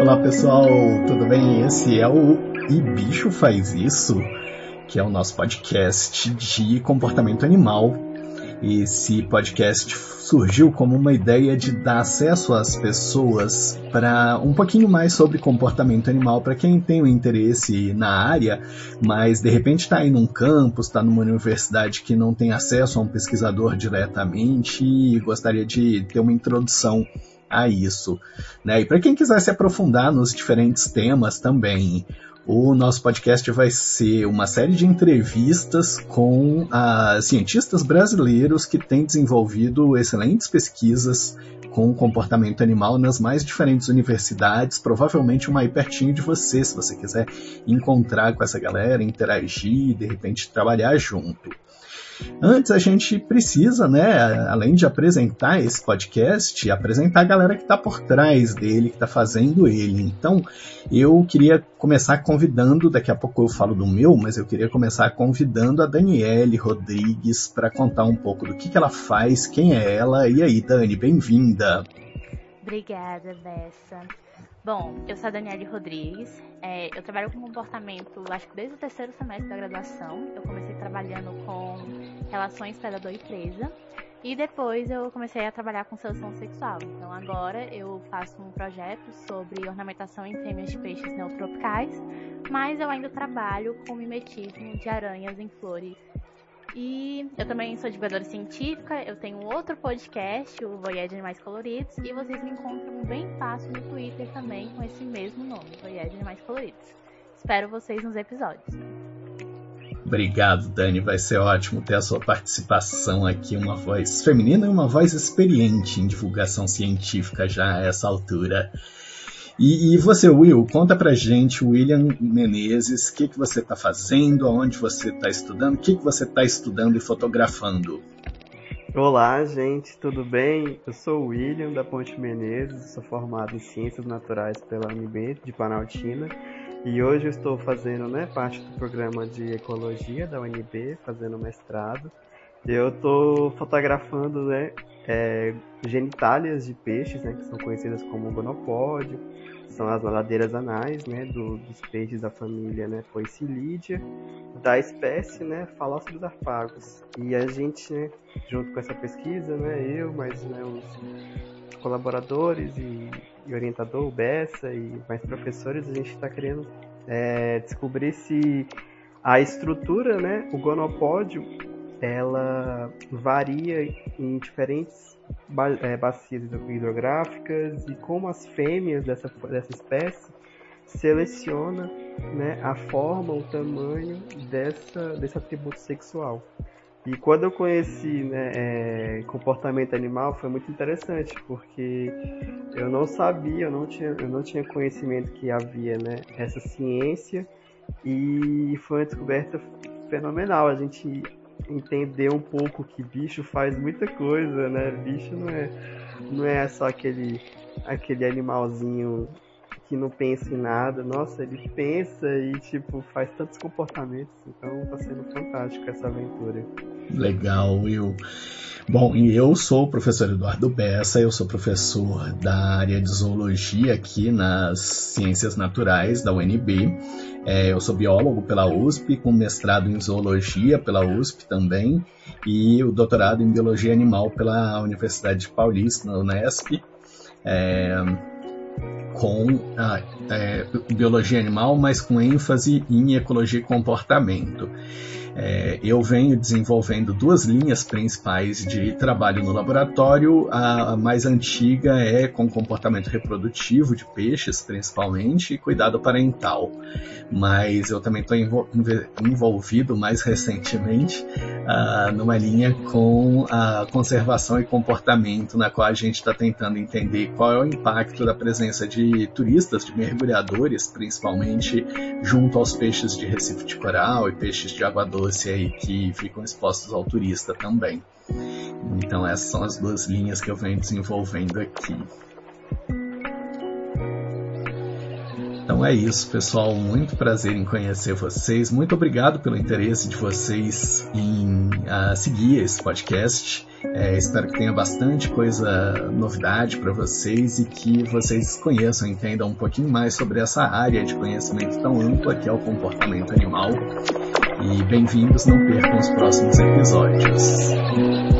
Olá pessoal, tudo bem? Esse é o E Bicho Faz Isso, que é o nosso podcast de comportamento animal. Esse podcast surgiu como uma ideia de dar acesso às pessoas para um pouquinho mais sobre comportamento animal para quem tem um interesse na área, mas de repente está aí num campus, está numa universidade que não tem acesso a um pesquisador diretamente e gostaria de ter uma introdução a isso. Né? E para quem quiser se aprofundar nos diferentes temas também, o nosso podcast vai ser uma série de entrevistas com uh, cientistas brasileiros que têm desenvolvido excelentes pesquisas com o comportamento animal nas mais diferentes universidades, provavelmente uma aí pertinho de você, se você quiser encontrar com essa galera, interagir, de repente trabalhar junto. Antes a gente precisa, né, além de apresentar esse podcast, apresentar a galera que está por trás dele, que está fazendo ele. Então, eu queria começar convidando, daqui a pouco eu falo do meu, mas eu queria começar convidando a Daniele Rodrigues para contar um pouco do que, que ela faz, quem é ela. E aí, Dani, bem-vinda. Obrigada, Bessa. Bom, eu sou a Daniele Rodrigues, é, eu trabalho com comportamento, acho que desde o terceiro semestre da graduação. Eu comecei trabalhando com relações predador e presa, e depois eu comecei a trabalhar com seleção sexual. Então agora eu faço um projeto sobre ornamentação em fêmeas de peixes neotropicais, mas eu ainda trabalho com mimetismo de aranhas em flores e eu também sou divulgadora científica, eu tenho outro podcast, o Voyage de Animais Coloridos, e vocês me encontram bem fácil no Twitter também com esse mesmo nome, Voyage de Animais Coloridos. Espero vocês nos episódios. Obrigado, Dani. Vai ser ótimo ter a sua participação aqui, uma voz feminina e uma voz experiente em divulgação científica já a essa altura. E, e, você, Will, conta pra gente, William Menezes, o que, que você está fazendo, aonde você está estudando, o que, que você está estudando e fotografando. Olá, gente, tudo bem? Eu sou o William da Ponte Menezes, sou formado em Ciências Naturais pela UNB de Planaltina e hoje eu estou fazendo né, parte do programa de Ecologia da UNB, fazendo mestrado. Eu estou fotografando né, é, genitálias de peixes, né, que são conhecidas como gonopódio, são as ladeiras anais, né, do, dos peixes da família, né, Poecilidia, da espécie, né, Falóceros arpagos. E a gente, né, junto com essa pesquisa, né, eu, mais né, os colaboradores e, e orientador, o Bessa e mais professores, a gente está querendo é, descobrir se a estrutura, né, o gonopódio, ela varia em diferentes é, bacias hidrográficas e como as fêmeas dessa, dessa espécie seleciona né, a forma, o tamanho dessa, desse atributo sexual. E quando eu conheci né, é, comportamento animal foi muito interessante, porque eu não sabia, eu não tinha, eu não tinha conhecimento que havia né, essa ciência e foi uma descoberta fenomenal. A gente entender um pouco que bicho faz muita coisa, né? Bicho não é, não é só aquele, aquele animalzinho que não pensa em nada. Nossa, ele pensa e, tipo, faz tantos comportamentos. Então tá sendo fantástico essa aventura. Legal, Will. Bom, e eu sou o professor Eduardo Bessa, eu sou professor da área de zoologia aqui nas Ciências Naturais da UNB. É, eu sou biólogo pela USP, com mestrado em zoologia pela USP também, e o doutorado em biologia animal pela Universidade Paulista, na Unesp. É, com a, é, biologia animal, mas com ênfase em ecologia e comportamento. É, eu venho desenvolvendo duas linhas principais de trabalho no laboratório. A mais antiga é com comportamento reprodutivo de peixes, principalmente, e cuidado parental. Mas eu também estou envolvido mais recentemente uh, numa linha com a conservação e comportamento, na qual a gente está tentando entender qual é o impacto da presença de turistas, de mergulhadores, principalmente, junto aos peixes de recife de coral e peixes de água doce doce aí que ficam expostos ao turista também. Então essas são as duas linhas que eu venho desenvolvendo aqui. Então é isso, pessoal. Muito prazer em conhecer vocês. Muito obrigado pelo interesse de vocês em uh, seguir esse podcast. É, espero que tenha bastante coisa, novidade para vocês e que vocês conheçam, entendam um pouquinho mais sobre essa área de conhecimento tão ampla que é o comportamento animal. E bem-vindos, não percam os próximos episódios.